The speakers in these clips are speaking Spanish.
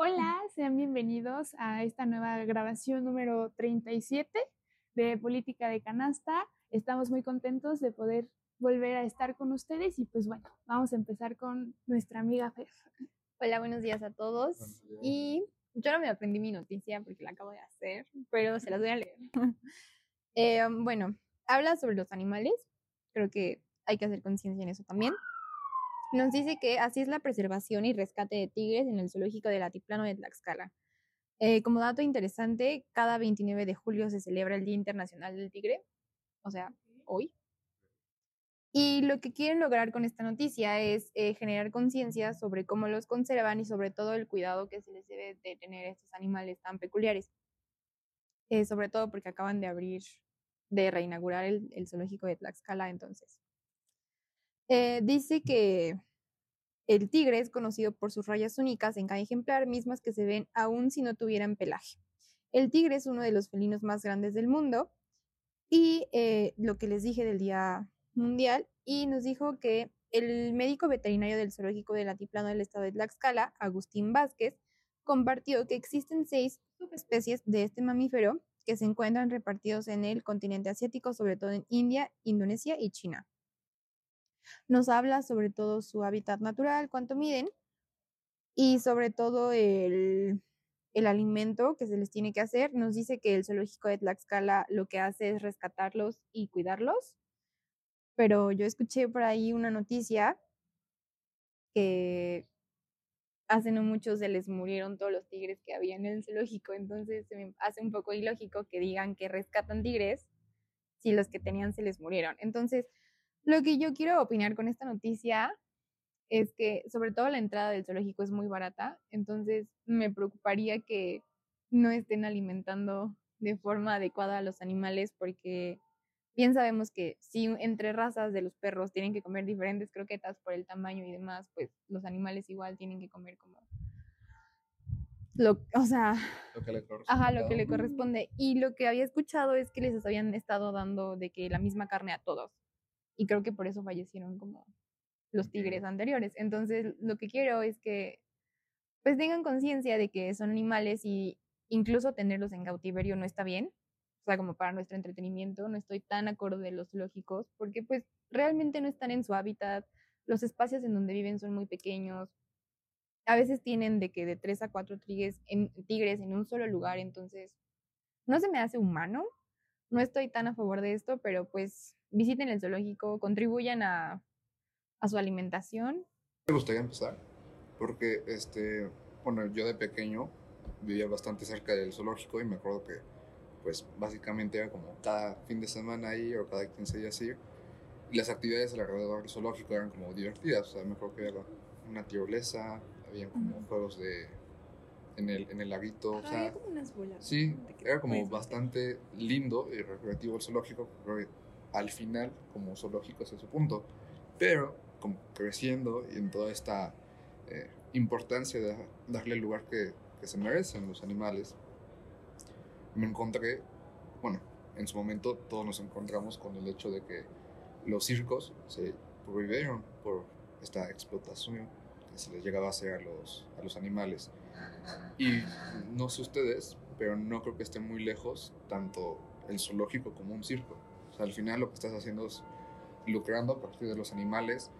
Hola, sean bienvenidos a esta nueva grabación número 37 de Política de Canasta. Estamos muy contentos de poder volver a estar con ustedes y pues bueno, vamos a empezar con nuestra amiga Fer. Hola, buenos días a todos. Y yo no me aprendí mi noticia porque la acabo de hacer, pero se las voy a leer. Eh, bueno, habla sobre los animales. Creo que hay que hacer conciencia en eso también. Nos dice que así es la preservación y rescate de tigres en el zoológico del Altiplano de Tlaxcala. Eh, como dato interesante, cada 29 de julio se celebra el Día Internacional del Tigre, o sea, hoy. Y lo que quieren lograr con esta noticia es eh, generar conciencia sobre cómo los conservan y sobre todo el cuidado que se les debe de tener a estos animales tan peculiares. Eh, sobre todo porque acaban de abrir, de reinaugurar el, el zoológico de Tlaxcala, entonces. Eh, dice que el tigre es conocido por sus rayas únicas en cada ejemplar, mismas que se ven aún si no tuvieran pelaje. El tigre es uno de los felinos más grandes del mundo y eh, lo que les dije del Día Mundial y nos dijo que el médico veterinario del zoológico del Altiplano del estado de Tlaxcala, Agustín Vázquez, compartió que existen seis subespecies de este mamífero que se encuentran repartidos en el continente asiático, sobre todo en India, Indonesia y China. Nos habla sobre todo su hábitat natural, cuánto miden y sobre todo el, el alimento que se les tiene que hacer. Nos dice que el zoológico de Tlaxcala lo que hace es rescatarlos y cuidarlos. Pero yo escuché por ahí una noticia que hace no mucho se les murieron todos los tigres que había en el zoológico, entonces se me hace un poco ilógico que digan que rescatan tigres si los que tenían se les murieron. Entonces, lo que yo quiero opinar con esta noticia es que sobre todo la entrada del zoológico es muy barata, entonces me preocuparía que no estén alimentando de forma adecuada a los animales porque bien sabemos que si entre razas de los perros tienen que comer diferentes croquetas por el tamaño y demás, pues los animales igual tienen que comer como lo, o sea, Lo que le corresponde. ajá, lo que le corresponde. Y lo que había escuchado es que les habían estado dando de que la misma carne a todos. Y creo que por eso fallecieron como los tigres anteriores. Entonces, lo que quiero es que pues tengan conciencia de que son animales y incluso tenerlos en cautiverio no está bien. O sea, como para nuestro entretenimiento, no estoy tan acorde de los zoológicos porque pues realmente no están en su hábitat. Los espacios en donde viven son muy pequeños. A veces tienen de que de tres a cuatro tigres en, tigres en un solo lugar, entonces no se me hace humano. No estoy tan a favor de esto, pero pues visiten el zoológico, contribuyan a, a su alimentación. Me gustaría empezar porque, este, bueno, yo de pequeño vivía bastante cerca del zoológico y me acuerdo que, pues, básicamente era como cada fin de semana ahí o cada 15 días. Y las actividades alrededor del zoológico eran como divertidas. O sea, me acuerdo que había una tirolesa, había como juegos de... En el, en el laguito, o Ajá, sea, había como unas bolas. Sí, era como bastante lindo y recreativo el zoológico, creo que al final como zoológico es su punto, pero como creciendo y en toda esta eh, importancia de darle el lugar que, que se merecen los animales, me encontré, bueno, en su momento todos nos encontramos con el hecho de que los circos se prohibieron por esta explotación que se les llegaba a hacer a los, a los animales. Y no sé ustedes, pero no creo que esté muy lejos tanto el zoológico como un circo. O sea, al final lo que estás haciendo es lucrando a partir de los animales,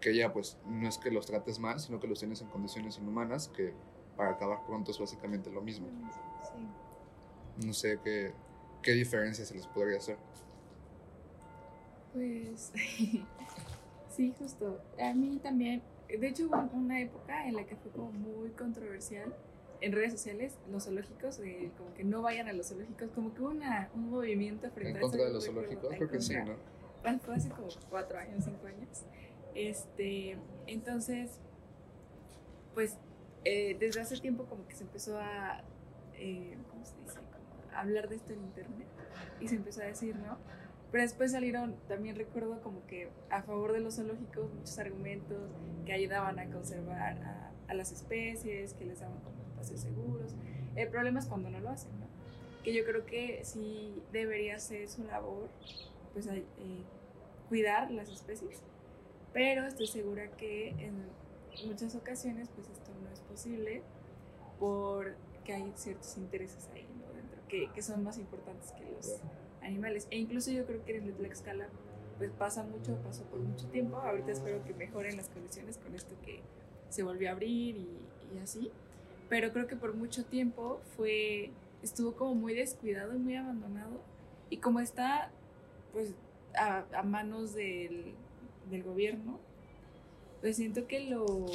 que ya pues no es que los trates mal, sino que los tienes en condiciones inhumanas, que para acabar pronto es básicamente lo mismo. Sí. No sé qué, qué diferencia se les podría hacer. Pues sí, justo. A mí también, de hecho hubo una época en la que fue como muy controversial en redes sociales, los zoológicos, de como que no vayan a los zoológicos, como que hubo una, un movimiento frente En a contra de los zoológicos, creo que sí. ¿no? Fue hace como cuatro años, cinco años. Este, entonces, pues eh, desde hace tiempo como que se empezó a, eh, ¿cómo se dice? Como a hablar de esto en internet y se empezó a decir, ¿no? Pero después salieron, también recuerdo como que a favor de los zoológicos muchos argumentos que ayudaban a conservar a, a las especies, que les daban como espacios seguros. El problema es cuando no lo hacen, ¿no? Que yo creo que sí debería ser su labor, pues eh, cuidar las especies, pero estoy segura que en muchas ocasiones pues esto no es posible por que hay ciertos intereses ahí, ¿no? Dentro, que, que son más importantes que los animales. E incluso yo creo que en el Tlaxcala pues pasa mucho, pasó por mucho tiempo. Ahorita espero que mejoren las condiciones con esto que se volvió a abrir y, y así. Pero creo que por mucho tiempo fue, estuvo como muy descuidado y muy abandonado. Y como está pues a, a manos del, del gobierno, pues siento que lo,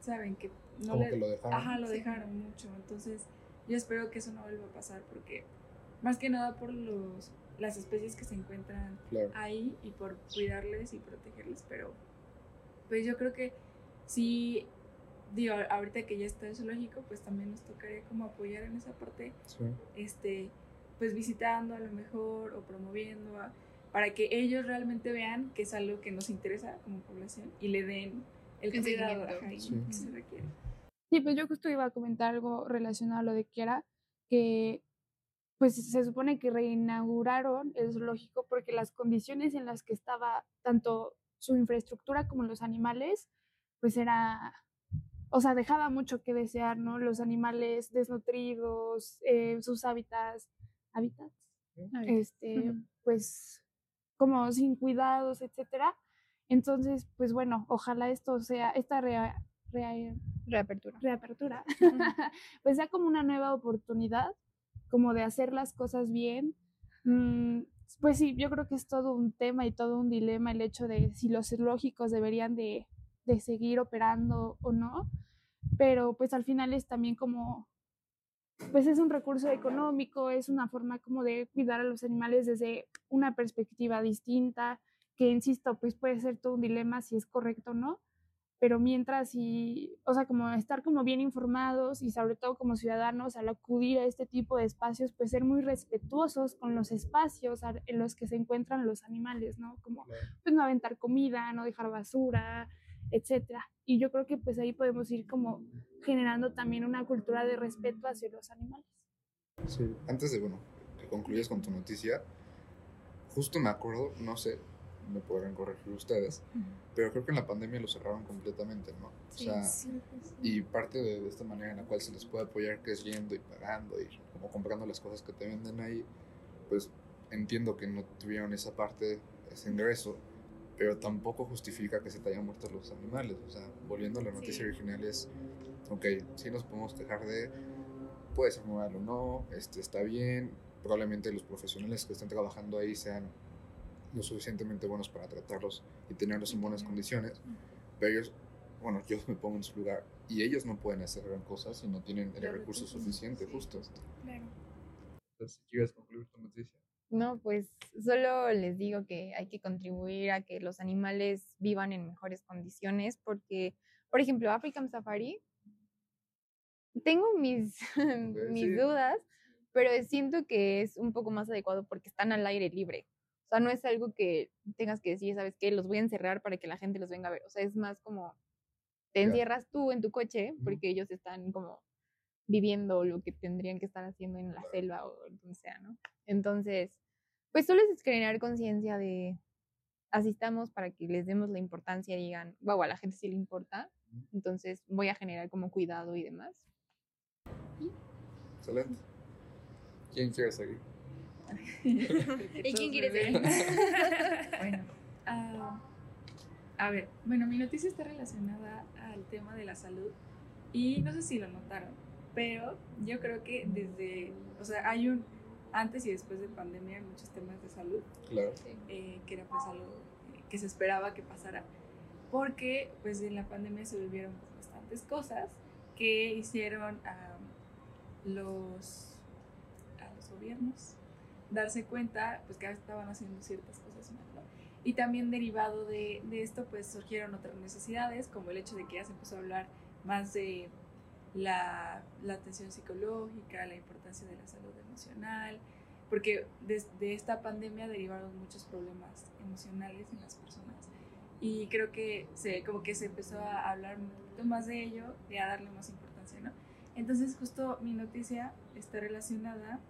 saben, que no Como le... que lo dejaron. Ajá, lo dejaron mucho. Entonces, yo espero que eso no vuelva a pasar porque, más que nada por los, las especies que se encuentran Claro. ahí y por cuidarles y protegerles, pero pues yo creo que sí, digo, ahorita que ya está el zoológico, pues también nos tocaría como apoyar en esa parte, Sí. este, pues visitando a lo mejor o promoviendo a- para que ellos realmente vean que es algo que nos interesa como población y le den el cuidado Sí. que se requiere. Sí, pues yo justo iba a comentar algo relacionado a lo de Kiara, que pues se supone que reinauguraron el zoológico porque las condiciones en las que estaba tanto su infraestructura como los animales, pues era, o sea, dejaba mucho que desear, ¿no? Los animales desnutridos, eh, sus hábitats, hábitats, este, pues como sin cuidados, etcétera. Entonces, pues bueno, ojalá esto sea, esta rea- rea- Reapertura. reapertura, pues sea como una nueva oportunidad, como de hacer las cosas bien. Mm, pues sí, yo creo que es todo un tema y todo un dilema el hecho de si los zoológicos deberían de, de seguir operando o no, pero pues al final es también como, pues es un recurso económico, es una forma como de cuidar a los animales desde una perspectiva distinta, que insisto, pues puede ser todo un dilema si es correcto o no, pero mientras y, o sea, como estar como bien informados y sobre todo como ciudadanos al acudir a este tipo de espacios, pues ser muy respetuosos con los espacios en los que se encuentran los animales, ¿no? Como pues no aventar comida, no dejar basura, etcétera. Y yo creo que pues ahí podemos ir como generando también una cultura de respeto hacia los animales. Sí. Antes de, bueno, que concluyas con tu noticia, justo me acuerdo, no sé, me podrán corregir ustedes, pero creo que en la pandemia lo cerraron completamente, ¿no? O sea, y parte de, de esta manera en la cual se les puede apoyar, que es yendo y pagando y como comprando las cosas que te venden ahí, pues entiendo que no tuvieron esa parte, ese ingreso, pero tampoco justifica que se te hayan muerto los animales. O sea, volviendo a la noticia Sí. original es, ok, sí nos podemos quejar de, puede ser moral o no, este, está bien, probablemente los profesionales que estén trabajando ahí sean lo suficientemente buenos para tratarlos y tenerlos en buenas condiciones, pero ellos, bueno, yo me pongo en su lugar y ellos no pueden hacer gran cosa si no tienen el recurso recursos, suficiente, sí. justo. Claro. Entonces, ¿quieres concluir tu noticia? No, pues solo les digo que hay que contribuir a que los animales vivan en mejores condiciones porque, por ejemplo, African Safari, tengo mis, mis sí. dudas, pero siento que es un poco más adecuado porque están al aire libre. O sea, no es algo que tengas que decir, ¿sabes qué? Los voy a encerrar para que la gente los venga a ver. O sea, es más como te encierras tú en tu coche porque ellos están como viviendo lo que tendrían que estar haciendo en la selva o donde sea, ¿no? Entonces, pues solo es generar conciencia de asistamos para que les demos la importancia y digan, wow, a la gente sí le importa, entonces voy a generar como cuidado y demás. Excelente. ¿Quién quiere seguir? ¿Y quién quiere ser? bueno. Ah, a ver, bueno, mi noticia está relacionada al tema de la salud y no sé si lo notaron, pero yo creo que desde, o sea, hay un antes y después de pandemia hay muchos temas de salud Claro. eh, que era pues algo que se esperaba que pasara, porque pues en la pandemia se vivieron pues, bastantes cosas que hicieron a los, a los gobiernos darse cuenta pues que estaban haciendo ciertas cosas mal, ¿no? Y también derivado de, de esto pues surgieron otras necesidades, como el hecho de que ya se empezó a hablar más de la, la atención psicológica, la importancia de la salud emocional, porque desde esta pandemia derivaron muchos problemas emocionales en las personas y creo que se, como que se empezó a hablar un poquito más de ello y a darle más importancia, ¿no? Entonces justo mi noticia está relacionada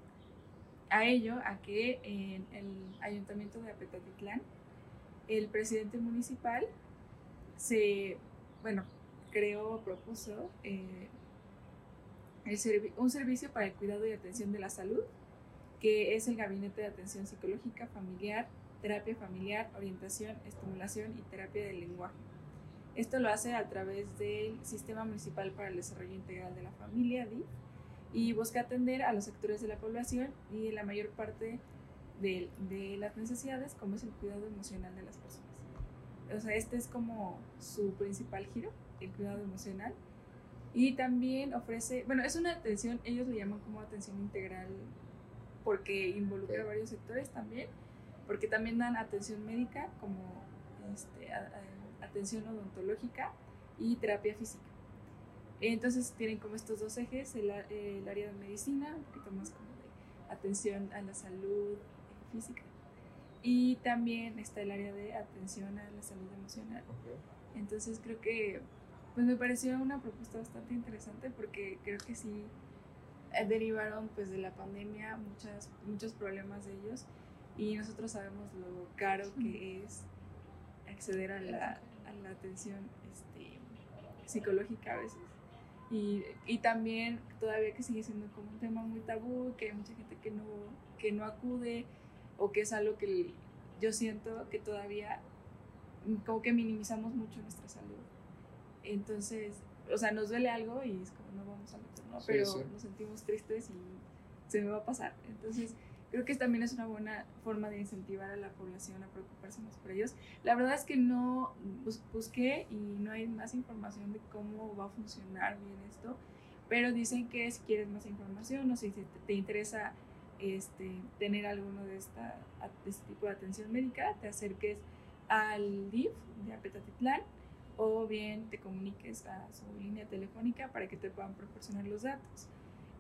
a ello, a que en el ayuntamiento de Apetatitlán, el presidente municipal se, bueno, creó, propuso eh, un servicio para el cuidado y atención de la salud, que es el Gabinete de Atención Psicológica Familiar, Terapia Familiar, Orientación, Estimulación y Terapia del Lenguaje. Esto lo hace a través del Sistema Municipal para el Desarrollo Integral de la Familia, DIF, y busca atender a los sectores de la población y la mayor parte de, de las necesidades, como es el cuidado emocional de las personas. O sea, este es como su principal giro, el cuidado emocional. Y también ofrece, bueno, es una atención, ellos lo llaman como atención integral porque involucra varios sectores también, porque también dan atención médica como este, atención odontológica y terapia física. Entonces tienen como estos dos ejes, el, el, área de medicina, un poquito más como de atención a la salud física, y también está el área de atención a la salud emocional. Entonces creo que pues me pareció una propuesta bastante interesante porque creo que sí eh, derivaron pues de la pandemia muchas, muchos problemas de ellos y nosotros sabemos lo caro que es acceder a la, a la atención este, psicológica a veces. Y, y, también todavía que sigue siendo como un tema muy tabú, que hay mucha gente que no, que no acude o que es algo que yo siento que todavía como que minimizamos mucho nuestra salud. Entonces, o sea, nos duele algo y es como no vamos a meter, ¿no? Pero nos sentimos tristes y se me va a pasar. Entonces, creo que también es una buena forma de incentivar a la población a preocuparse más por ellos. La verdad es que no busqué y no hay más información de cómo va a funcionar bien esto, pero dicen que si quieres más información o si te interesa este, tener alguno de, esta, de este tipo de atención médica, te acerques al DIF de Apetatitlán o bien te comuniques a su línea telefónica para que te puedan proporcionar los datos.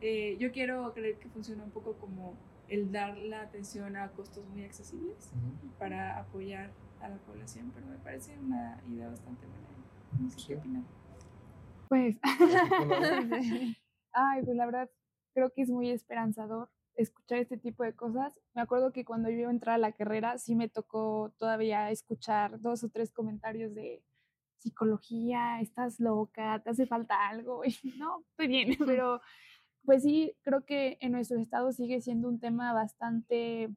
Eh, yo quiero creer que funciona un poco como el dar la atención a costos muy accesibles para apoyar a la población, pero me parece una idea bastante buena. No sé qué opinan. Pues, ay, pues la verdad creo que es muy esperanzador escuchar este tipo de cosas. Me acuerdo que cuando yo iba a entrar a la carrera, sí me tocó todavía escuchar dos o tres comentarios de psicología, estás loca, te hace falta algo. Y no, estoy bien, pero pues sí, creo que en nuestro estado sigue siendo un tema bastante,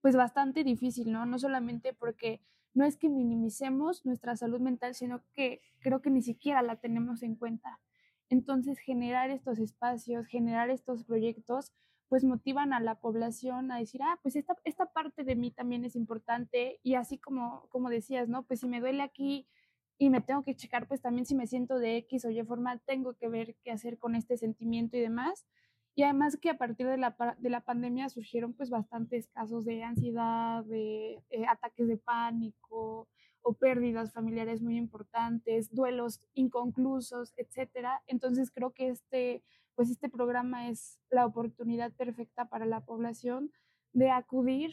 pues bastante difícil, ¿no? No solamente porque no es que minimicemos nuestra salud mental, sino que creo que ni siquiera la tenemos en cuenta. Entonces, generar estos espacios, generar estos proyectos, pues motivan a la población a decir, ah, pues esta, esta parte de mí también es importante y así como, como decías, ¿no? Pues si me duele aquí y me tengo que checar, pues también si me siento de X o Y forma, tengo que ver qué hacer con este sentimiento y demás. Y además que a partir de la, de la pandemia surgieron pues bastantes casos de ansiedad, de eh, ataques de pánico o pérdidas familiares muy importantes, duelos inconclusos, etcétera. Entonces creo que este pues este programa es la oportunidad perfecta para la población de acudir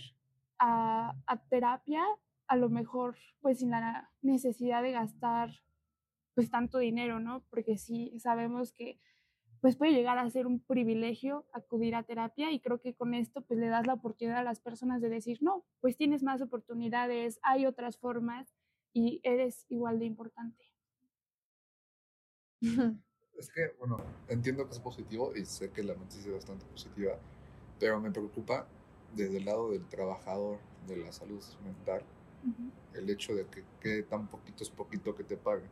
a, terapia, a lo mejor pues sin la necesidad de gastar pues tanto dinero, ¿no? Porque sí sabemos que pues puede llegar a ser un privilegio acudir a terapia y creo que con esto pues le das la oportunidad a las personas de decir, no, pues tienes más oportunidades, hay otras formas y eres igual de importante. Es que, bueno, entiendo que es positivo y sé que la noticia es bastante positiva, pero me preocupa desde el lado del trabajador de la salud mental el hecho de que quede tan poquito es poquito que te paguen.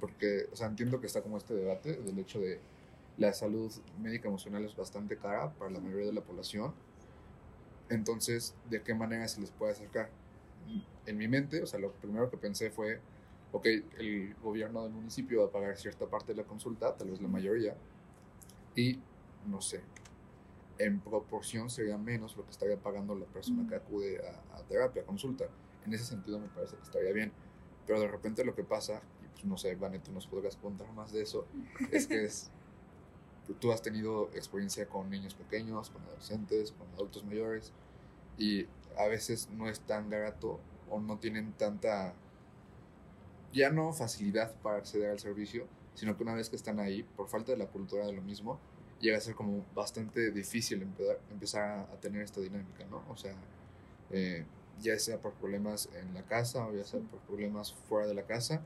Porque, o sea, entiendo que está como este debate del hecho de la salud médica emocional es bastante cara para la mayoría de la población. Entonces, ¿de qué manera se les puede acercar? En mi mente, o sea, lo primero que pensé fue ok, el gobierno del municipio va a pagar cierta parte de la consulta, tal vez la mayoría, y no sé, en proporción sería menos lo que estaría pagando la persona que acude a, terapia, a consulta. En ese sentido me parece que estaría bien. Pero de repente lo que pasa, y pues no sé, Vane, tú nos podrías contar más de eso, es que es, tú has tenido experiencia con niños pequeños, con adolescentes, con adultos mayores, y a veces no es tan barato o no tienen tanta ya no facilidad para acceder al servicio, sino que una vez que están ahí, por falta de la cultura de lo mismo, llega a ser como bastante difícil empezar, a, tener esta dinámica, ¿no? O sea, eh, ya sea por problemas en la casa o ya sea por problemas fuera de la casa,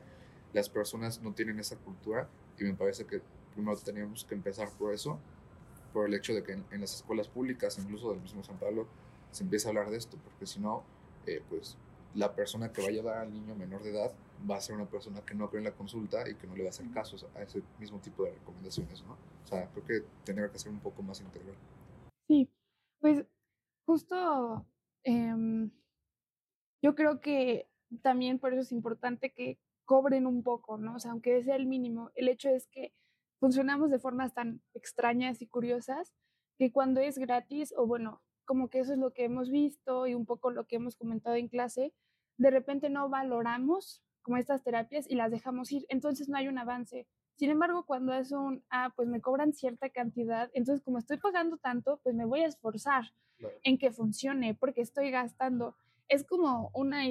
las personas no tienen esa cultura y me parece que primero teníamos que empezar por eso, por el hecho de que en, las escuelas públicas, incluso del mismo San Pablo, se empieza a hablar de esto, porque si no, eh, pues la persona que va a llevar al niño menor de edad va a ser una persona que no cree en la consulta y que no le va a hacer caso a ese mismo tipo de recomendaciones, ¿no? O sea, creo que tendría que ser un poco más integral. Sí, pues justo em, yo creo que también por eso es importante que cobren un poco, ¿no? O sea, aunque sea el mínimo, el hecho es que funcionamos de formas tan extrañas y curiosas que cuando es gratis, o bueno, como que eso es lo que hemos visto y un poco lo que hemos comentado en clase, de repente no valoramos como estas terapias y las dejamos ir, entonces no hay un avance. Sin embargo, cuando es un, ah, pues me cobran cierta cantidad, entonces como estoy pagando tanto, pues me voy a esforzar en que funcione porque estoy gastando. Es como una,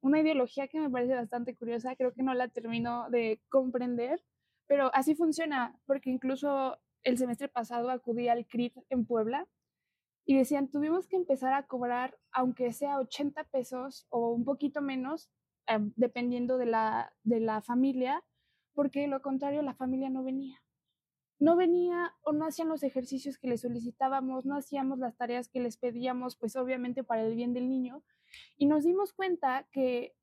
una ideología que me parece bastante curiosa, creo que no la termino de comprender, pero así funciona, porque incluso el semestre pasado acudí al CRIT en Puebla y decían, tuvimos que empezar a cobrar, aunque sea 80 pesos o un poquito menos, em, dependiendo de la, de la familia, porque lo contrario la familia no venía. No venía o no hacían los ejercicios que les solicitábamos, no hacíamos las tareas que les pedíamos, pues obviamente para el bien del niño. Y nos dimos cuenta que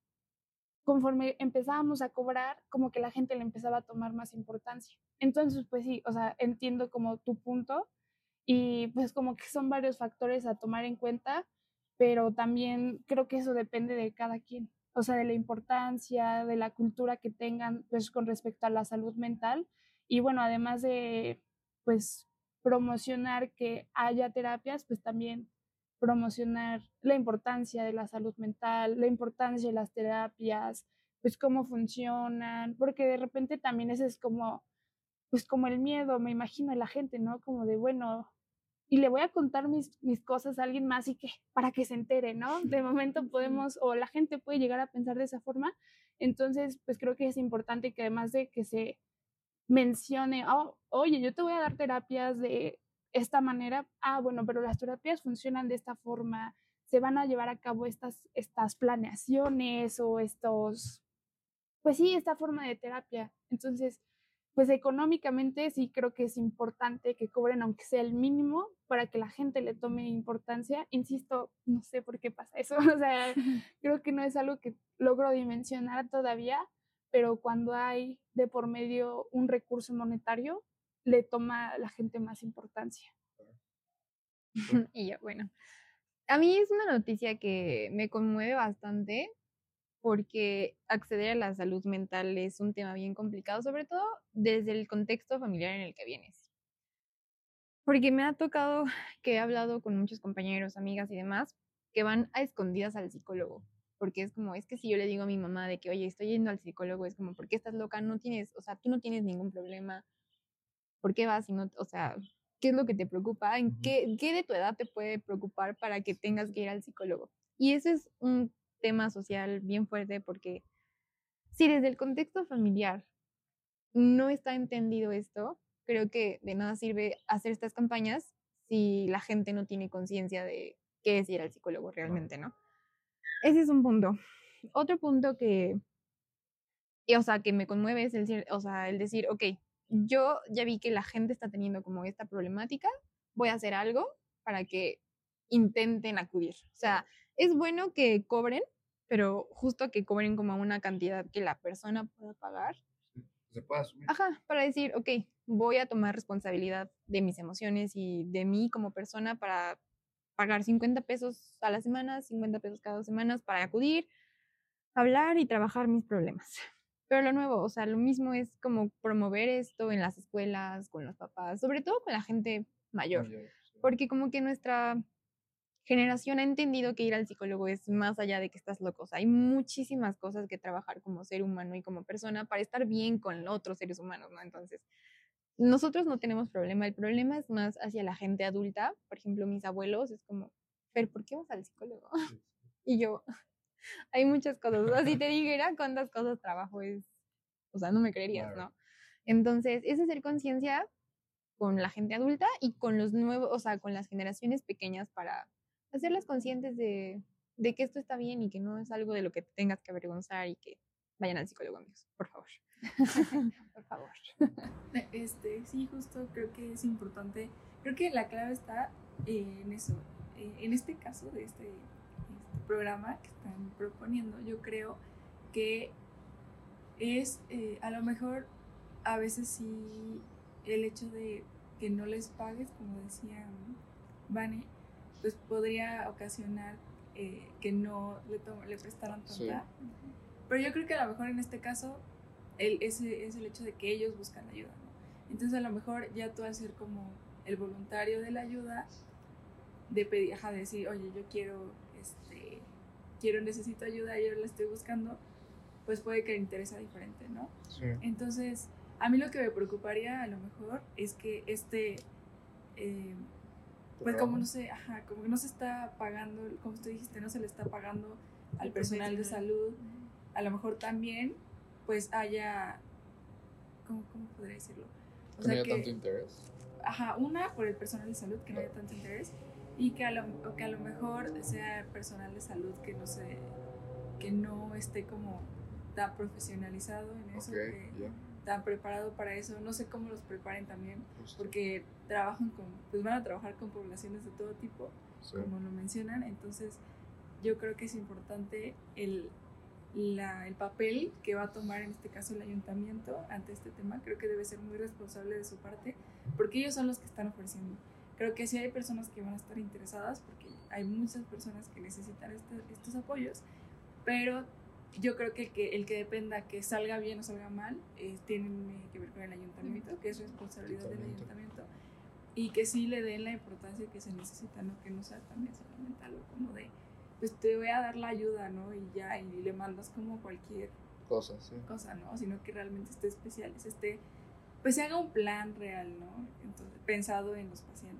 conforme empezábamos a cobrar, como que la gente le empezaba a tomar más importancia. Entonces, pues sí, o sea, entiendo como tu punto, y pues como que son varios factores a tomar en cuenta, pero también creo que eso depende de cada quien, o sea, de la importancia, de la cultura que tengan pues con respecto a la salud mental y bueno, además de pues promocionar que haya terapias, pues también promocionar la importancia de la salud mental, la importancia de las terapias, pues cómo funcionan, porque de repente también ese es como pues como el miedo, me imagino la gente, ¿no? Como de, bueno, y le voy a contar mis, mis cosas a alguien más y que para que se entere, ¿no? De momento podemos, o la gente puede llegar a pensar de esa forma. Entonces, pues creo que es importante que además de que se mencione, oh, oye, yo te voy a dar terapias de esta manera, ah, bueno, pero las terapias funcionan de esta forma, se van a llevar a cabo estas, estas planeaciones o estos, pues sí, esta forma de terapia. Entonces, pues económicamente sí creo que es importante que cobren aunque sea el mínimo para que la gente le tome importancia. Insisto, no sé por qué pasa eso, o sea, creo que no es algo que logro dimensionar todavía, pero cuando hay de por medio un recurso monetario, le toma la gente más importancia. y ya, bueno, a mí es una noticia que me conmueve bastante porque acceder a la salud mental es un tema bien complicado, sobre todo desde el contexto familiar en el que vienes. Porque me ha tocado que he hablado con muchos compañeros, amigas y demás que van a escondidas al psicólogo, porque es como, es que si yo le digo a mi mamá de que, oye, estoy yendo al psicólogo, es como, ¿por qué estás loca? No tienes, o sea, tú no tienes ningún problema, ¿por qué vas y no, o sea, qué es lo que te preocupa? ¿En qué, qué de tu edad te puede preocupar para que tengas que ir al psicólogo? Y ese es un tema social bien fuerte porque si desde el contexto familiar no está entendido esto, creo que de nada sirve hacer estas campañas si la gente no tiene conciencia de qué es ir al psicólogo realmente, ¿no? Ese es un punto. Otro punto que, o sea, que me conmueve es el, o sea, el decir, ok, yo ya vi que la gente está teniendo como esta problemática, voy a hacer algo para que intenten acudir. O sea, es bueno que cobren, pero justo que cobren como una cantidad que la persona pueda pagar. Se puede asumir. Ajá, para decir, ok, voy a tomar responsabilidad de mis emociones y de mí como persona para pagar 50 pesos a la semana, 50 pesos cada dos semanas para acudir, hablar y trabajar mis problemas. Pero lo nuevo, o sea, lo mismo es como promover esto en las escuelas, con los papás, sobre todo con la gente mayor, porque como que nuestra generación ha entendido que ir al psicólogo es más allá de que estás loco. hay muchísimas cosas que trabajar como ser humano y como persona para estar bien con otros seres humanos, ¿no? Entonces, nosotros no tenemos problema. El problema es más hacia la gente adulta. Por ejemplo, mis abuelos es como, pero ¿por qué vas al psicólogo? y yo, hay muchas cosas. O sea, si te dijera cuántas cosas trabajo es, o sea, no me creerías, ¿no? Entonces, es hacer conciencia con la gente adulta y con los nuevos, o sea, con las generaciones pequeñas para hacerlas conscientes de, de, que esto está bien y que no es algo de lo que tengas que avergonzar y que vayan al psicólogo, amigos, por favor. por favor. Este, sí, justo creo que es importante. Creo que la clave está en eso. Eh, en este caso de este programa que están proponiendo, yo creo que es eh, a lo mejor a veces sí el hecho de que no les pagues, como decía Vane, pues podría ocasionar eh, que no le, le prestaran tanta. Pero yo creo que a lo mejor en este caso el, ese es el hecho de que ellos buscan ayuda. Entonces a lo mejor ya tú al ser como el voluntario de la ayuda, de pedir, de decir, oye, yo quiero, quiero, necesito ayuda, yo la estoy buscando, pues puede que le interesa diferente, ¿no? Entonces, a mí lo que me preocuparía a lo mejor es que este, eh, pues como no sé, ajá, como que no se está pagando, como tú dijiste, no se le está pagando al personal de salud, a lo mejor también pues haya, ¿cómo, cómo podría decirlo? O que no haya tanto interés. Ajá, una por el personal de salud, que no haya tanto interés, y que a lo, que a lo mejor sea personal de salud que no se, que no esté como tan profesionalizado en eso, que, tan preparado para eso. No sé cómo los preparen también, porque trabajan con, pues van a trabajar con poblaciones de todo tipo, como lo mencionan. Entonces, yo creo que es importante el, la, el papel que va a tomar en este caso el ayuntamiento ante este tema. Creo que debe ser muy responsable de su parte, porque ellos son los que están ofreciendo. Creo que sí hay personas que van a estar interesadas, porque hay muchas personas que necesitan este, estos apoyos, pero yo creo que el, que el que dependa que salga bien o salga mal eh, tiene que ver con el ayuntamiento, que es responsabilidad del ayuntamiento, y que sí le den la importancia que se necesita, ¿no? que no sea también solamente algo como de, pues te voy a dar la ayuda, ¿no? Y ya, y le mandas como cualquier cosa, sí. cosa ¿no? Sino que realmente esté especial, esté, pues se haga un plan real, ¿no? Entonces, pensado en los pacientes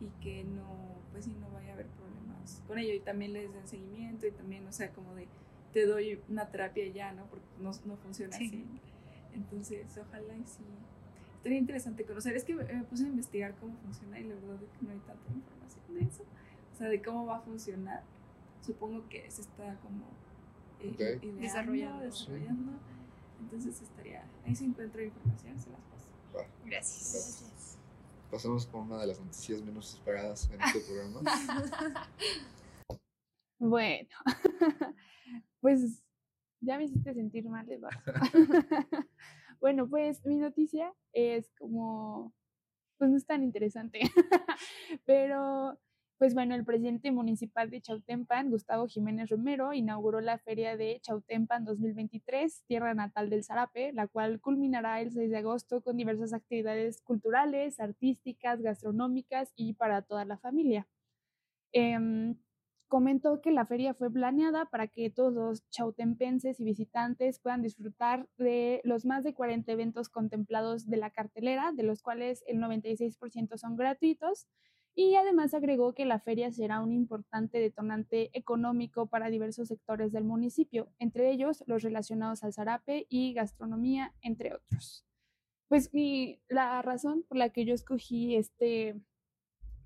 y que no, pues sí, no vaya a haber problemas con ello y también les den seguimiento y también, o sea, como de te doy una terapia ya, ¿no? Porque no, no funciona así. Entonces, ojalá y sí. Estaría interesante conocer. Es que me, puse a investigar cómo funciona y la verdad es que no hay tanta información de eso. O sea, de cómo va a funcionar. Supongo que se está como eh, desarrollando. desarrollando. Entonces estaría, ahí se encuentra información, se las paso. Gracias. Gracias. Pasamos con una de las noticias menos esperadas en este programa. bueno, Pues ya me hiciste sentir mal, Eduardo. bueno, pues mi noticia es como, pues no es tan interesante, pero pues bueno, el presidente municipal de Chautempan, Gustavo Jiménez Romero, inauguró la feria de Chautempan 2023, tierra natal del zarape, la cual culminará el 6 de agosto con diversas actividades culturales, artísticas, gastronómicas y para toda la familia. Eh, comentó que la feria fue planeada para que todos los chautempenses y visitantes puedan disfrutar de los más de 40 eventos contemplados de la cartelera, de los cuales el 96% son gratuitos. Y además agregó que la feria será un importante detonante económico para diversos sectores del municipio, entre ellos los relacionados al zarape y gastronomía, entre otros. Pues mi, la razón por la que yo escogí este,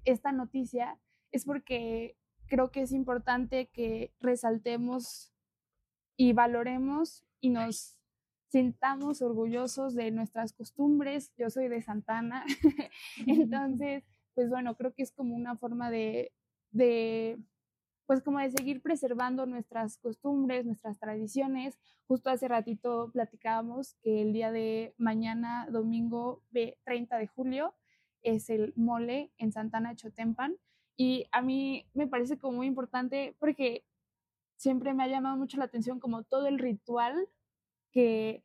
esta noticia es porque creo que es importante que resaltemos y valoremos y nos sintamos orgullosos de nuestras costumbres. Yo soy de Santana, entonces, pues bueno, creo que es como una forma de, de, pues como de seguir preservando nuestras costumbres, nuestras tradiciones. Justo hace ratito platicábamos que el día de mañana, domingo 30 de julio, es el mole en Santana Chotempan. Y a mí me parece como muy importante porque siempre me ha llamado mucho la atención como todo el ritual que,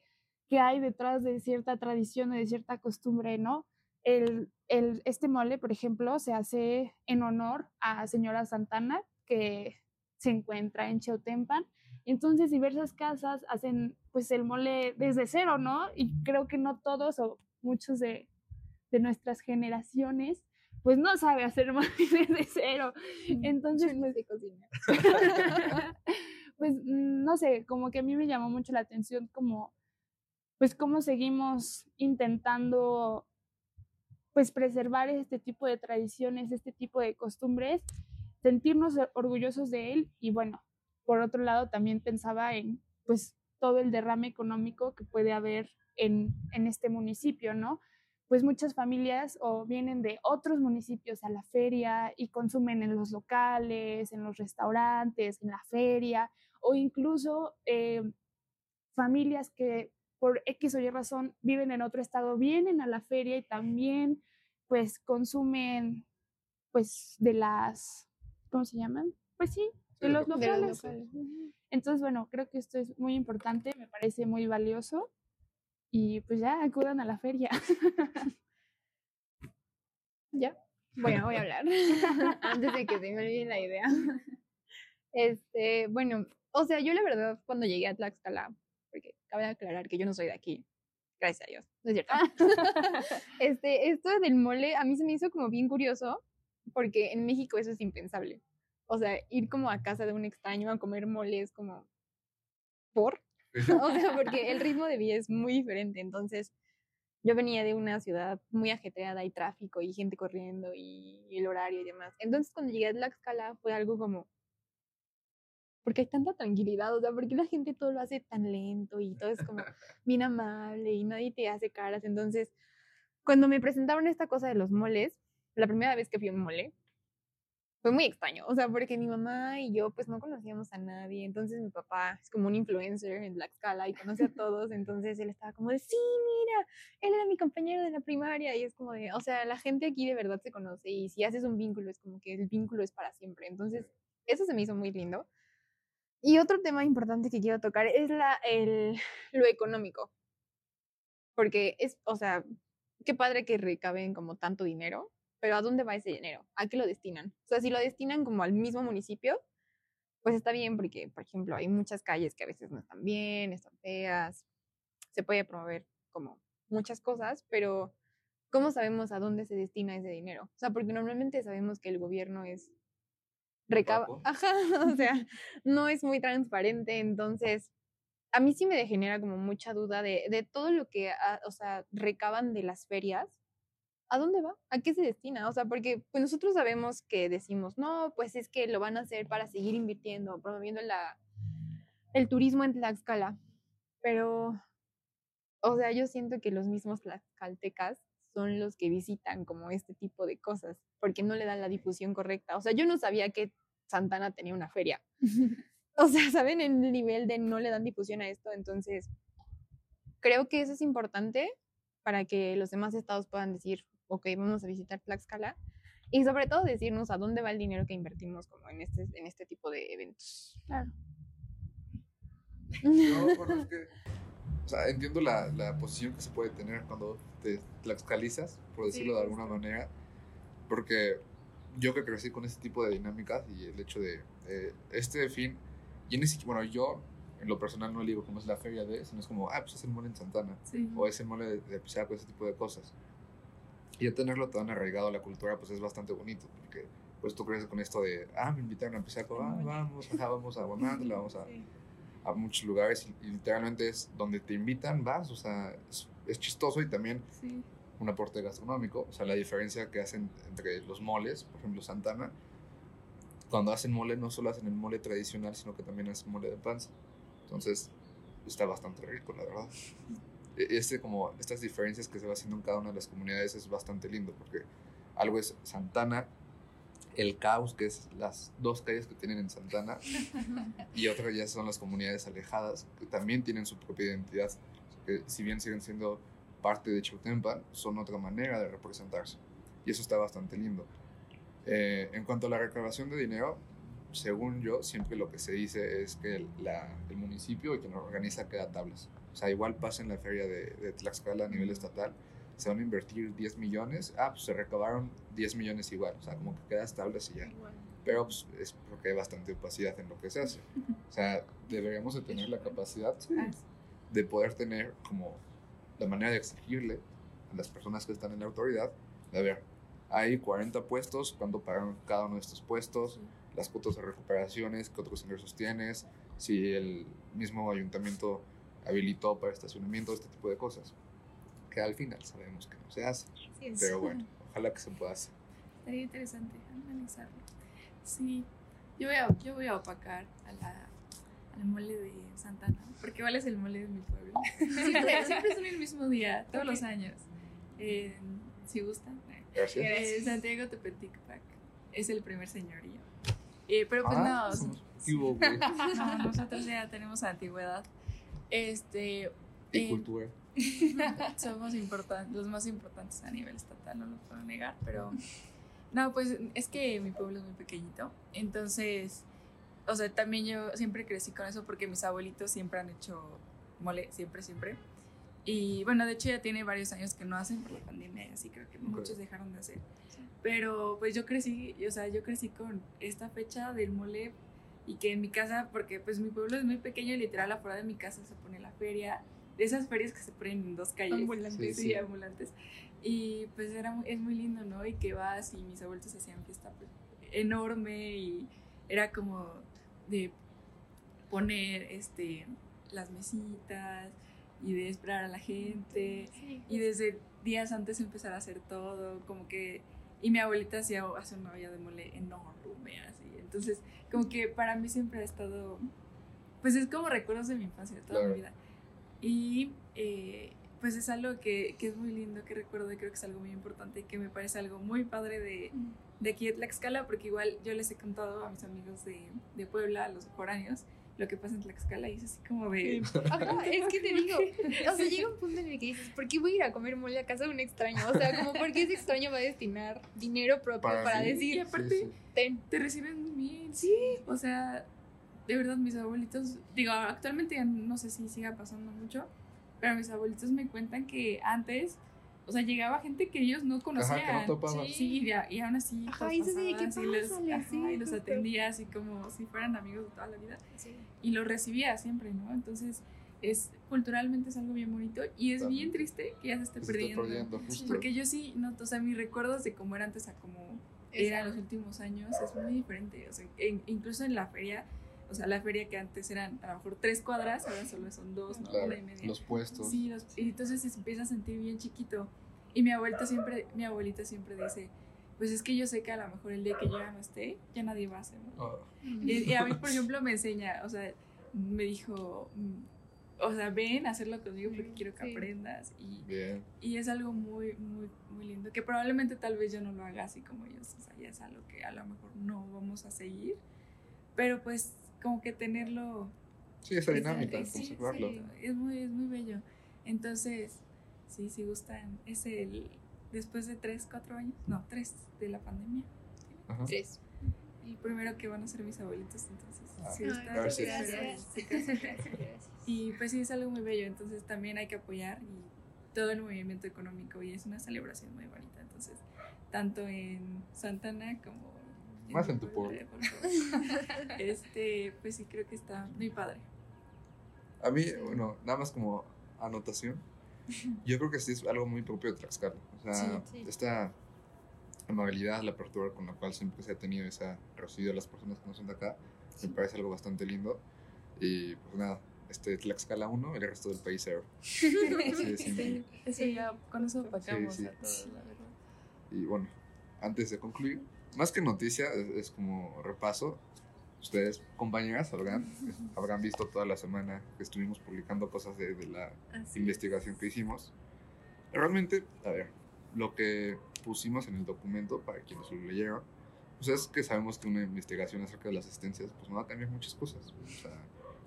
que hay detrás de cierta tradición o de cierta costumbre, ¿no? El, el, este mole, por ejemplo, se hace en honor a señora Santana, que se encuentra en Chautempan. Entonces, diversas casas hacen pues el mole desde cero, ¿no? Y creo que no todos o muchos de, de nuestras generaciones pues no sabe hacer más desde cero. Entonces, no sé cocinar. pues no sé, como que a mí me llamó mucho la atención como, pues cómo seguimos intentando, pues preservar este tipo de tradiciones, este tipo de costumbres, sentirnos orgullosos de él y bueno, por otro lado también pensaba en, pues todo el derrame económico que puede haber en, en este municipio, ¿no? Pues muchas familias o vienen de otros municipios a la feria y consumen en los locales, en los restaurantes, en la feria, o incluso eh, familias que por X o Y razón viven en otro estado, vienen a la feria y también pues consumen pues de las, ¿cómo se llaman? Pues sí, de los locales. Entonces, bueno, creo que esto es muy importante, me parece muy valioso y pues ya acudan a la feria. ya, bueno, voy a hablar antes de que se me olvide la idea. Este, bueno, o sea, yo la verdad cuando llegué a Tlaxcala, cabe aclarar que yo no soy de aquí, gracias a Dios, no es cierto. este, esto del mole a mí se me hizo como bien curioso, porque en México eso es impensable. O sea, ir como a casa de un extraño a comer mole es como, ¿por? o sea, porque el ritmo de vida es muy diferente. Entonces, yo venía de una ciudad muy ajetreada y tráfico y gente corriendo y el horario y demás. Entonces, cuando llegué a Tlaxcala fue algo como, porque hay tanta tranquilidad, o sea, porque la gente todo lo hace tan lento y todo es como bien amable y nadie te hace caras. Entonces, cuando me presentaron esta cosa de los moles, la primera vez que fui a un mole, fue muy extraño, o sea, porque mi mamá y yo pues no conocíamos a nadie, entonces mi papá es como un influencer en Tlaxcala y conoce a todos, entonces él estaba como de, sí, mira, él era mi compañero de la primaria y es como de, o sea, la gente aquí de verdad se conoce y si haces un vínculo es como que el vínculo es para siempre, entonces eso se me hizo muy lindo. Y otro tema importante que quiero tocar es el, lo económico, porque es, o sea, qué padre que recaben como tanto dinero, pero ¿a dónde va ese dinero? ¿A qué lo destinan? O sea, si lo destinan como al mismo municipio, pues está bien porque, por ejemplo, hay muchas calles que a veces no están bien, están feas, se puede promover como muchas cosas, pero ¿cómo sabemos a dónde se destina ese dinero? O sea, porque normalmente sabemos que el gobierno es recaba, ajá, o sea, no es muy transparente, entonces a mí sí me genera como mucha duda de, de todo lo que, ah, o sea, recaban de las ferias, ¿a dónde va? ¿A qué se destina? O sea, porque pues nosotros sabemos que decimos, no, pues es que lo van a hacer para seguir invirtiendo, promoviendo la, el turismo en Tlaxcala. Pero, o sea, yo siento que los mismos tlaxcaltecas son los que visitan como este tipo de cosas, porque no le dan la difusión correcta. O sea, yo no sabía que Santana tenía una feria. o sea, ¿saben el nivel de no le dan difusión a esto? Entonces, creo que eso es importante para que los demás estados puedan decir, ok, vamos a visitar Tlaxcala. Y sobre todo decirnos a dónde va el dinero que invertimos como en este, en este tipo de eventos. Claro. No, bueno, es que, o sea, entiendo la, la, posición que se puede tener cuando te tlaxcalizas, por decirlo de alguna manera, porque yo que crecí con este tipo de dinámicas y el hecho de este fin, y siquiera, bueno, yo en lo personal no le digo cómo es la feria de, sino es como, ah, pues es el mole en Santana, o es el mole de, de Pisaco, ese tipo de cosas. Y ya tenerlo tan arraigado a la cultura, pues es bastante bonito, porque pues tú creces con esto de, ah, me invitaron a con, ah, vamos, vamos a Guanándala, vamos a, a, muchos lugares, y, literalmente es donde te invitan, vas, o sea, es, chistoso y también un aporte gastronómico, o sea, la diferencia que hacen entre los moles, por ejemplo, Santana, cuando hacen mole no solo hacen el mole tradicional, sino que también hacen mole de panza. Entonces, está bastante rico, la verdad. E, este, como estas diferencias que se va haciendo en cada una de las comunidades es bastante lindo porque algo es Santana, el caos, que es las dos calles que tienen en Santana, y otra ya son las comunidades alejadas, que también tienen su propia identidad, que si bien siguen siendo parte de Chautempan, son otra manera de representarse. Y eso está bastante lindo. Eh, en cuanto a la recaudación de dinero, según yo, siempre lo que se dice es que el, la, el municipio y quien organiza queda tablas. O sea, igual pasa en la feria de, de, Tlaxcala a nivel estatal, se van a invertir 10 millones, ah, pues se recabaron 10 millones igual, o sea, como que queda estable y ya. Pero pues, es porque hay bastante opacidad en lo que se hace. O sea, deberíamos de tener la capacidad de poder tener como la manera de exigirle a las personas que están en la autoridad, de ver, hay 40 puestos, ¿cuánto pagan cada uno de estos puestos? Las cuotas de recuperaciones, qué otros ingresos tienes, si el mismo ayuntamiento habilitó para estacionamiento, este tipo de cosas. Que al final sabemos que no se hace. Pero bueno, ojalá que se pueda hacer. Sería interesante analizarlo. Sí, yo voy a, yo voy a opacar a la, el mole de Santana, porque igual es el mole de mi pueblo. Siempre, siempre son el mismo día, todos los años. Eh, si gustan. Gracias. Eh, Santiago Tepeticpac es el primer señorío. Eh, pero pues Ah, no, somos- ¿qué hubo, güey? no, nosotros ya tenemos antigüedad. Este. Y eh, cultura. somos importantes, los más importantes a nivel estatal, no lo puedo negar, pero no, pues es que mi pueblo es muy pequeñito, entonces, o sea, también yo siempre crecí con eso porque mis abuelitos siempre han hecho mole, siempre, siempre. Y bueno, de hecho ya tiene varios años que no hacen por la pandemia, y así creo que muchos dejaron de hacer. Pero pues yo crecí, o sea, yo crecí con esta fecha del mole y que en mi casa, porque pues mi pueblo es muy pequeño y literal afuera de mi casa se pone la feria, de esas ferias que se ponen en dos calles. Ambulantes. Sí, Sí. ambulantes. Y pues era muy- es muy lindo, ¿no? Y que vas y mis abuelos hacían fiesta pues, enorme y era como de poner este las mesitas y de esperar a la gente y desde días antes empezar a hacer todo, como que y mi abuelita hacía hace una olla de mole enorme así. Entonces, como que para mí siempre ha estado pues es como recuerdos de mi infancia, de toda Claro. mi vida. Y eh, pues es algo que, que es muy lindo, que recuerdo y creo que es algo muy importante y que me parece algo muy padre de, de aquí de Tlaxcala, porque igual yo les he contado a mis amigos de, de Puebla, a los foráneos, lo que pasa en Tlaxcala y es así como de... Ajá, es que te digo, o sea, llega un punto en el que dices, ¿por qué voy a ir a comer mole a casa de un extraño? O sea, como, ¿por qué ese extraño va a destinar dinero propio Para para, mí. Y decir, aparte, Sí, sí. ten? te reciben bien. Sí. O sea, de verdad, mis abuelitos, digo, actualmente ya no sé si siga pasando mucho, pero mis abuelitos me cuentan que antes, o sea, llegaba gente que ellos no conocían. Ajá, que no topaban. Sí, y, a- y aún así. Ajá, y sí, ¿qué y los, pásale? ajá, Sí, y los justo. atendía así como si fueran amigos de toda la vida. Y los recibía siempre, ¿no? Entonces, es culturalmente es algo bien bonito y es También. bien triste que ya se esté Se está perdiendo. perdiendo, justo. Porque yo sí noto, o sea, mis recuerdos de cómo era antes a cómo era en los últimos años es muy diferente. O sea, en- incluso en la feria, o sea, la feria que antes eran a lo mejor tres cuadras, ahora solo son dos, ¿no? Claro, Una y media. los puestos. Sí, los- y entonces se empieza a sentir bien chiquito. Y mi abuelita siempre, mi abuelita siempre dice, pues es que yo sé que a lo mejor el día que yo ya no esté, ya nadie va a hacer. ¿no? Ah, Y, y a mí, por ejemplo, me enseña, o sea, me dijo, mm, o sea, ven a hacerlo conmigo porque quiero que Sí. aprendas. Y, bien. y es algo muy, muy, muy lindo, que probablemente tal vez yo no lo haga así como ellos, o sea, ya es algo que a lo mejor no vamos a seguir, pero pues como que tenerlo... Sí, esa dinámica, sí, conservarlo. sí, es, muy, es muy bello. Entonces, sí, si gustan, es el... Después de tres, cuatro años, no, tres de la pandemia, Ajá. Tres. el primero que van a ser mis abuelitos, entonces, Ah, si gustan, gracias. gracias. sí, gracias. Gracias. Y pues sí, es algo muy bello, entonces también hay que apoyar y todo el movimiento económico y es una celebración muy bonita, entonces tanto en Santana como... Más en tu pueblo. Este, pues sí, creo que está muy padre. A mí, bueno, nada más como anotación, yo creo que sí es algo muy propio de Tlaxcala. O sea, Sí, sí. esta amabilidad, la apertura con la cual siempre se ha tenido esa recibido a las personas que no son de acá, me parece algo bastante lindo. Y pues nada, este Tlaxcala 1, el resto del país 0. Así de simple. Eso ya, con eso opacamos sí. a todos, la verdad. Y bueno, antes de concluir, más que noticia, es, es como repaso. Ustedes, compañeras, habrán, habrán visto toda la semana que estuvimos publicando cosas de, de la Así investigación que hicimos. Realmente, a ver, lo que pusimos en el documento para quienes lo leyeron, pues es que sabemos que una investigación acerca de las asistencias pues no va a cambiar muchas cosas. O sea,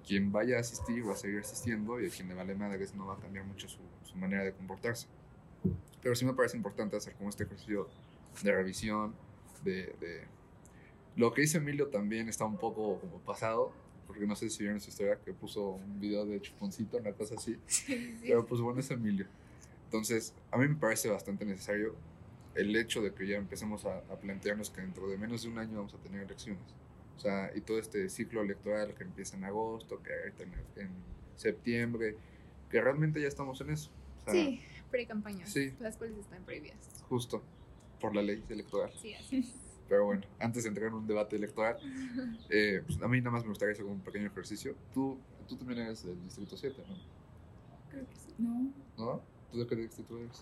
quien vaya a asistir va a seguir asistiendo y a quien le vale madres no va a cambiar mucho su, su manera de comportarse. Pero sí me parece importante hacer como este ejercicio de revisión, de, de... Lo que dice Emilio también está un poco como pasado, porque no sé si vieron su historia que puso un video de chuponcito, una cosa así. Pero pues bueno, es Emilio. Entonces, a mí me parece bastante necesario el hecho de que ya empecemos a, a plantearnos que dentro de menos de un año vamos a tener elecciones. O sea, y todo este ciclo electoral que empieza en agosto, que ahorita en, en septiembre, que realmente ya estamos en eso. O sea, Sí, pre-campañas. Sí. Las cuales están previas. Justo, por la ley electoral. Sí, así es. Pero bueno, antes de entrar en un debate electoral, eh, pues a mí nada más me gustaría hacer un pequeño ejercicio. Tú, tú también eres del Distrito 7, ¿no? Creo que sí. No, ¿No? ¿Tú de qué distrito eres?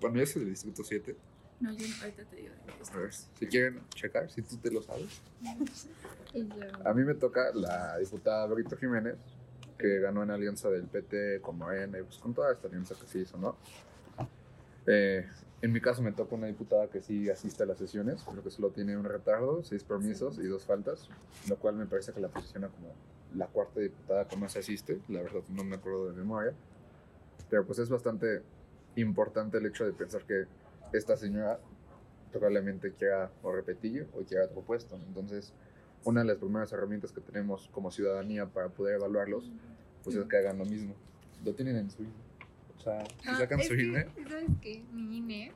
Bueno, yo soy del Distrito 7 No, yo ahorita te digo. A ver, si quieren checar, si tú te lo sabes. Y yo. A mí me toca la diputada Brito Jiménez, que ganó en alianza del PT con Morena y pues con toda esta alianza que se hizo, ¿no? Eh, en mi caso me toca una diputada que sí asiste a las sesiones, creo que solo tiene un retardo, seis permisos y dos faltas, lo cual me parece que la posiciona como la cuarta diputada que más asiste, la verdad no me acuerdo de memoria, pero pues es bastante importante el hecho de pensar que esta señora probablemente quiera o repetir o quiera otro puesto, entonces una de las primeras herramientas que tenemos como ciudadanía para poder evaluarlos, pues es que hagan lo mismo. Lo tienen en su sea, si Ah, sacan es su que, INE, ¿Sabes qué? Mi INE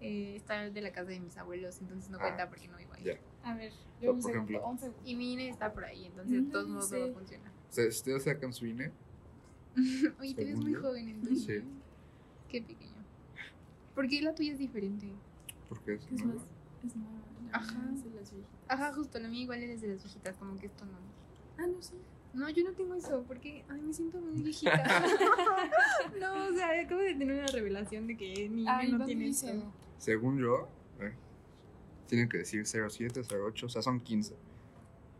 eh, está de la casa de mis abuelos, entonces no Ah, cuenta porque no vivo ahí. ya. A ver, Por yo un segundo, ejemplo. un segundo. Y mi INE está por ahí, entonces de No todos modos no sé. funciona. o sea, si ustedes sacan su INE, Oye, te ves muy yo. joven en tu INE. Sí. Qué pequeño. ¿Por qué la tuya es diferente? porque es, Es nueva. más. Es Ajá. es de las viejitas. Ajá, justo, la mía igual es de las viejitas, como que esto no. Ah, no, sí. No, yo no tengo eso, porque, ay, me siento muy viejita. no, o sea, acabo de tener una revelación de que Ay, no ¿dónde tiene eso. Según yo, eh, tienen que decir 07, 08, o sea, son 15.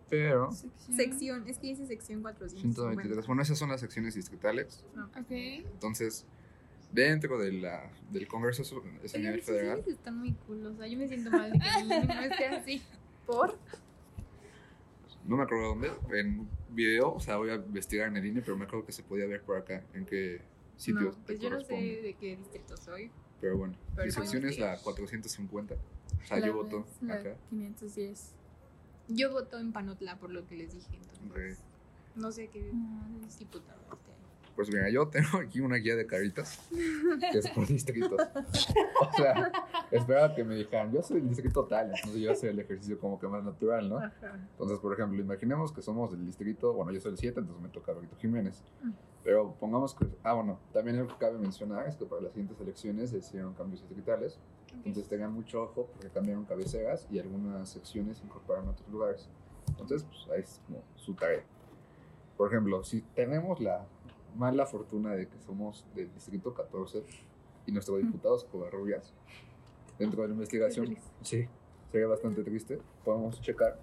Pero, Sección. Sección, es que dice sección 450. 123. Bueno, esas son las secciones distritales. Ok. Entonces, dentro de la, del Congreso es a nivel federal. Están muy cool, o sea, yo me siento mal de que no esté así. ¿Por? No me acuerdo dónde. En video, o sea, voy a investigar en el INE, pero me acuerdo que se podía ver por acá en qué sitio no, te pues yo no sé de qué distrito soy. Pero bueno, Pero mi sección es la investigar. 450. O sea, La yo voto la acá. 510. Yo voto en Panotla por lo que les dije, entonces. No sé qué diputado este. Pues mira, yo tengo aquí una guía de caritas que es por distritos. O sea, esperaba que me dijeran, yo soy el distrito tal, entonces yo hacer el ejercicio como que más natural, ¿no? Ajá. Entonces, por ejemplo, imaginemos que somos del distrito, bueno, yo soy el 7, entonces me toca Benito Jiménez. Pero pongamos que, ah, bueno, también lo que cabe mencionar es que para las siguientes elecciones se hicieron cambios distritales, entonces tengan mucho ojo porque cambiaron cabeceras y algunas secciones se incorporaron a otros lugares. Entonces, pues ahí es como su tarea. Por ejemplo, si tenemos la mala fortuna de que somos del distrito 14 y nuestro diputado es Covarrubias, dentro de la investigación, sí, sería bastante triste, podemos checar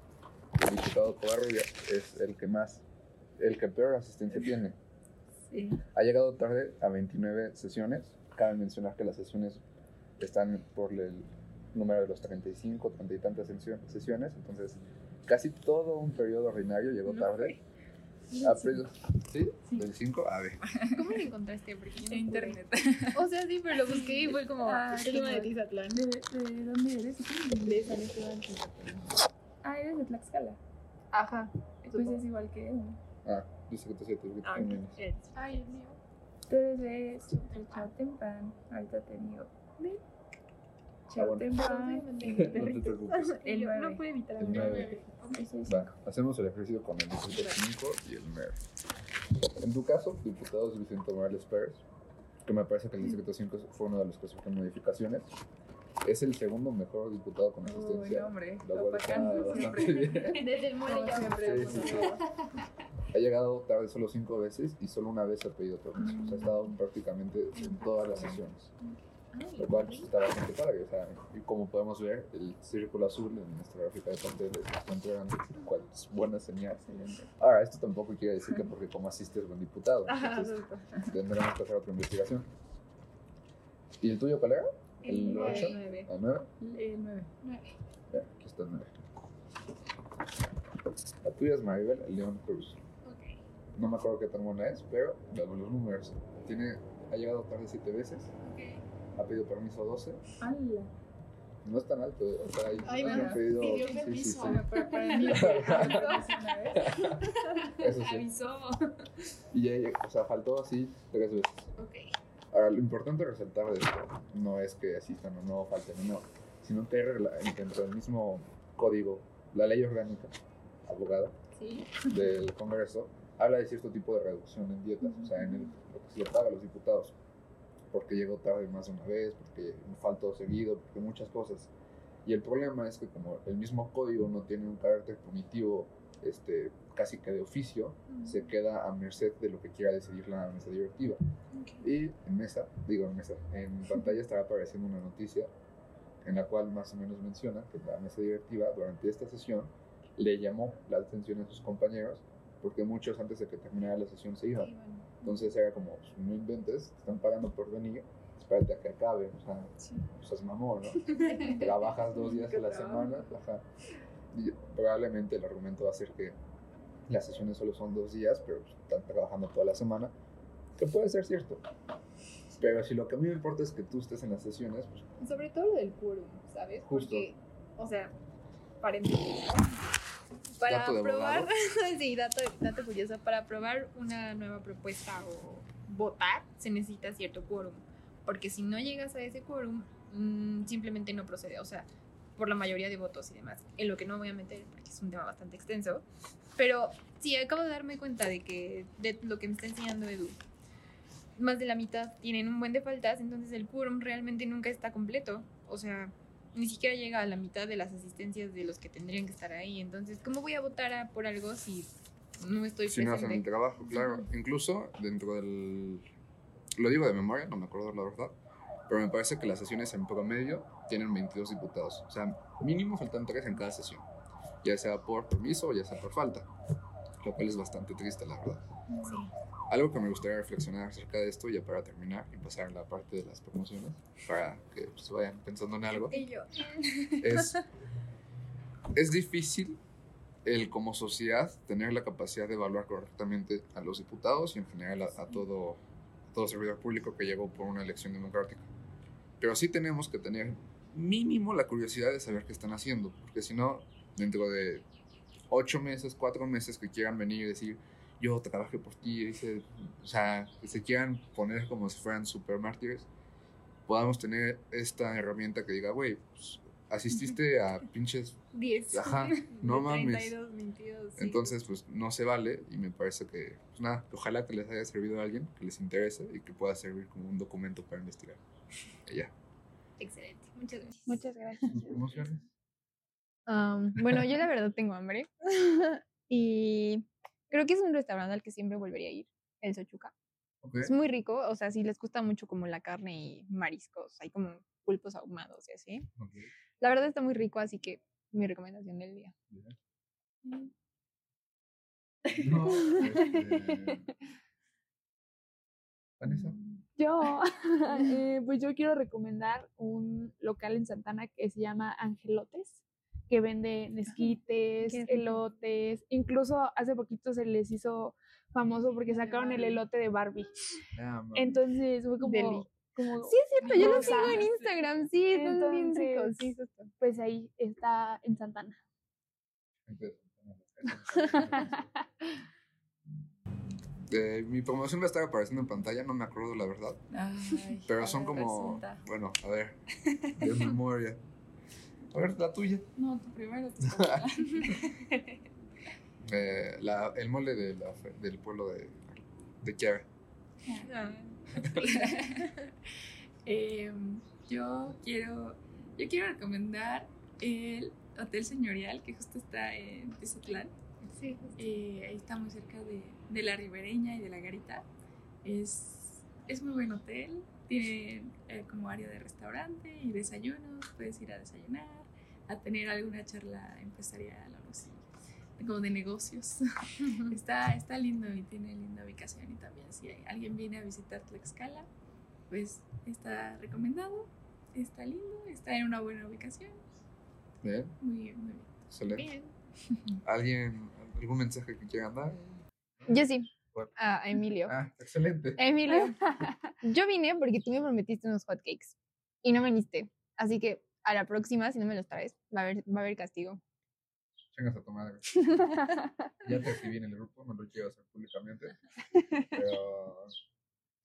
que el diputado Covarrubias es el que más, el que peor asistencia tiene. Sí. Ha llegado tarde a 29 sesiones. Cabe mencionar que las sesiones están por el número de los 35, 30 y tantas sesio- sesiones. Entonces, casi todo un periodo ordinario llegó No tarde. Ah, ¿sí? ¿Sí? ¿Del 5? A ver. ¿Cómo lo encontraste? Porque yo no en internet. o sea, sí, pero lo busqué y fue como. Ah, el tema de Tizatlán. ¿De, ¿De, dónde eres? De San Esteban, Tizatlán. Ah, eres de Tlaxcala. Ajá. Pues es igual que él. Ah, dice que te sientes que también eres. Ay, el mío. Tú eres de Chautempan. Ahorita te digo. Ven. Chautempan. Ah, ah, no te preocupes. No puede evitar el 9. Entonces, Va, hacemos el ejercicio con el Distrito 5 y el MER. En tu caso, diputados Vicente Morales Pérez, que me parece que el Distrito 5 fue uno de los que sufrió modificaciones, es el segundo mejor diputado con asistencia. Uy, hombre, lo bastante bien. Desde el muere no, siempre. Sí, sí, ha llegado tarde solo cinco veces y solo una vez ha pedido permiso. O sea, ha estado prácticamente en todas las sesiones. Lo cual pues, está bastante padre. O sea, y como podemos ver, el círculo azul en nuestra gráfica de pastel es bastante grande, lo cual es buena señal. Ahora, esto tampoco quiere decir que porque como asistes buen diputado. Entonces, tendremos que hacer otra investigación. ¿Y el tuyo cuál era? ¿El El 8? nueve. ¿El 9? El nueve. Ya, aquí está el 9. La tuya es Maribel León Cruz. No me acuerdo qué tan buena es, pero damos los números. Tiene, ha llegado tarde 7 veces, ha pedido permiso 12. ¡Hala! No es tan alto, o sea, Ay, bueno, un pedido. pidió sí, sí, permiso. sí. Para mí vez. Eso sí. Avisó. Y ya, o sea, faltó así tres veces. Ok. Ahora, lo importante resaltar de esto no es que asistan o no falten, no, sino que hay dentro del mismo código, la ley orgánica, abogada, Sí. del Congreso, habla de cierto tipo de reducción en dietas, o sea, en el- lo que se le paga a los diputados, porque llegó tarde más de una vez, porque faltó seguido, porque muchas cosas. Y el problema es que como el mismo código no tiene un carácter punitivo este, casi que de oficio, se queda a merced de lo que quiera decidir la mesa directiva. Y en mesa, digo en mesa, en pantalla estará apareciendo una noticia en la cual más o menos menciona que la mesa directiva durante esta sesión le llamó la atención a sus compañeros porque muchos antes de que terminara la sesión se iban. Entonces era como, pues, no inventes, están pagando por venir, espérate a que acabe, o sea, pues es mamón, ¿no? Trabajas dos días a la semana, ajá. Y probablemente el argumento va a ser que las sesiones solo son dos días, pero pues, están trabajando toda la semana, que puede ser cierto. Pero si lo que a mí me importa es que tú estés en las sesiones, pues Sobre todo lo del quórum, ¿sabes? Justo. Porque, o sea, paréntesis. Para Dato de aprobar, abogado. sí, dato, dato curioso, para aprobar una nueva propuesta o votar se necesita cierto quórum, porque si no llegas a ese quórum, mm, simplemente no procede, o sea, por la mayoría de votos y demás, en lo que no voy a meter porque es un tema bastante extenso, pero sí, acabo de darme cuenta de que de lo que me está enseñando Edu, más de la mitad tienen un buen de faltas, entonces el quórum realmente nunca está completo, o sea, ni siquiera llega a la mitad de las asistencias de los que tendrían que estar ahí. Entonces, ¿cómo voy a votar a- por algo si no estoy si no hacen el presente? trabajo, claro. Incluso dentro del... Lo digo de memoria, no me acuerdo la verdad, pero me parece que las sesiones en promedio tienen 22 diputados. O sea, mínimo faltan 3 en cada sesión, ya sea por permiso o ya sea por falta, lo cual es bastante triste, la verdad. Sí. Algo que me gustaría reflexionar acerca de esto, ya para terminar y pasar a la parte de las promociones, para que se vayan pensando en algo, Y yo. es, es difícil el como sociedad tener la capacidad de evaluar correctamente a los diputados y en general a, a todo, a todo servidor público que llegó por una elección democrática. Pero sí tenemos que tener mínimo la curiosidad de saber qué están haciendo, porque si no, dentro de ocho meses, cuatro meses que quieran venir y decir, yo trabajé por ti, hice- o sea, que se quieran poner como si fueran super mártires, podamos tener esta herramienta que diga, güey, pues, asististe a pinches 10. Ajá, no De mames. 32, 22. sí. entonces, pues no se vale y me parece que, pues nada, ojalá que les haya servido a alguien, que les interese y que pueda servir como un documento para investigar. Y ya. Excelente. Muchas gracias. Muchas gracias. Am, bueno, yo la verdad tengo hambre. y creo que es un restaurante al que siempre volvería a ir, el Sochuca. Es muy rico, o sea, si les gusta mucho como la carne y mariscos, hay como pulpos ahumados y así. La verdad está muy rico, así que mi recomendación del día. bien. No, este... Vanessa. Yo, eh, pues yo quiero recomendar un local en Santana que se llama Angelotes, que vende nesquites, qué rico. elotes, incluso hace poquito se les hizo famoso porque sacaron el elote de Barbie. Entonces fue como, Deli. como Sí, es cierto, yo lo sigo en Instagram, sí, son bien ricos. Entonces, Sí, pues ahí está en Santana. Eh, mi promoción va a estar apareciendo en pantalla, no me acuerdo la verdad. Ay, Pero son como. resulta. Bueno, a ver. De memoria. A ver, la tuya. No, tú primero. Eh, la, el mole de la del pueblo de, de Chiara. Ah. Em, yo quiero yo quiero recomendar el Hotel Señorial que justo está en Tizotlán. Sí, Eh, ahí está muy cerca de, de la Ribereña y de la Garita. Es, es muy buen hotel. Tiene eh, como área de restaurante y desayunos. Puedes ir a desayunar, a tener alguna charla empresarial o algo así, como de negocios. está, está lindo y tiene linda ubicación. Y también, si alguien viene a visitar Tlaxcala, pues está recomendado. Está lindo, está en una buena ubicación. Bien, Muy, muy bien. excelente. Bien. ¿Alguien, algún mensaje que quieran dar? Yo sí. ¿Cuál? A a Emilio. Ah, excelente. Emilio, yo vine porque tú me prometiste unos hotcakes y no viniste. Así que a la próxima, si no me los traes, va a haber, va a haber castigo. Chingas a tu madre. Ya te escribí en el grupo, no lo quiero hacer públicamente. Pero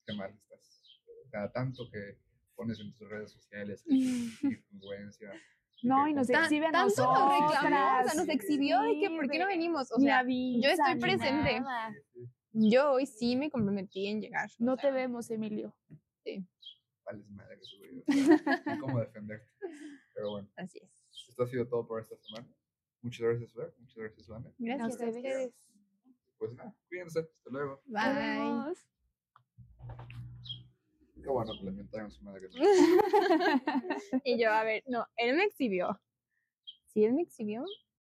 qué mal estás. Cada tanto que pones en tus redes sociales que influencia. No, y nos Tan- exhibe a tanto nos reclamó, o sea, nos exhibió de que por qué no venimos. O sea, avisa, yo estoy presente. Yo hoy sí me comprometí en llegar. o No sea, te vemos, Emilio. Vales madre, Ni cómo defenderte. Pero bueno, Así es. esto ha sido todo por esta semana. Muchas gracias, Fer. Muchas gracias, Vane. Gracias a ustedes. Pues nada, cuídense. Hasta luego. Bye. Adiós. Qué bueno que le mentaron su madre. y yo, a ver, no, él me exhibió. Si él me exhibió,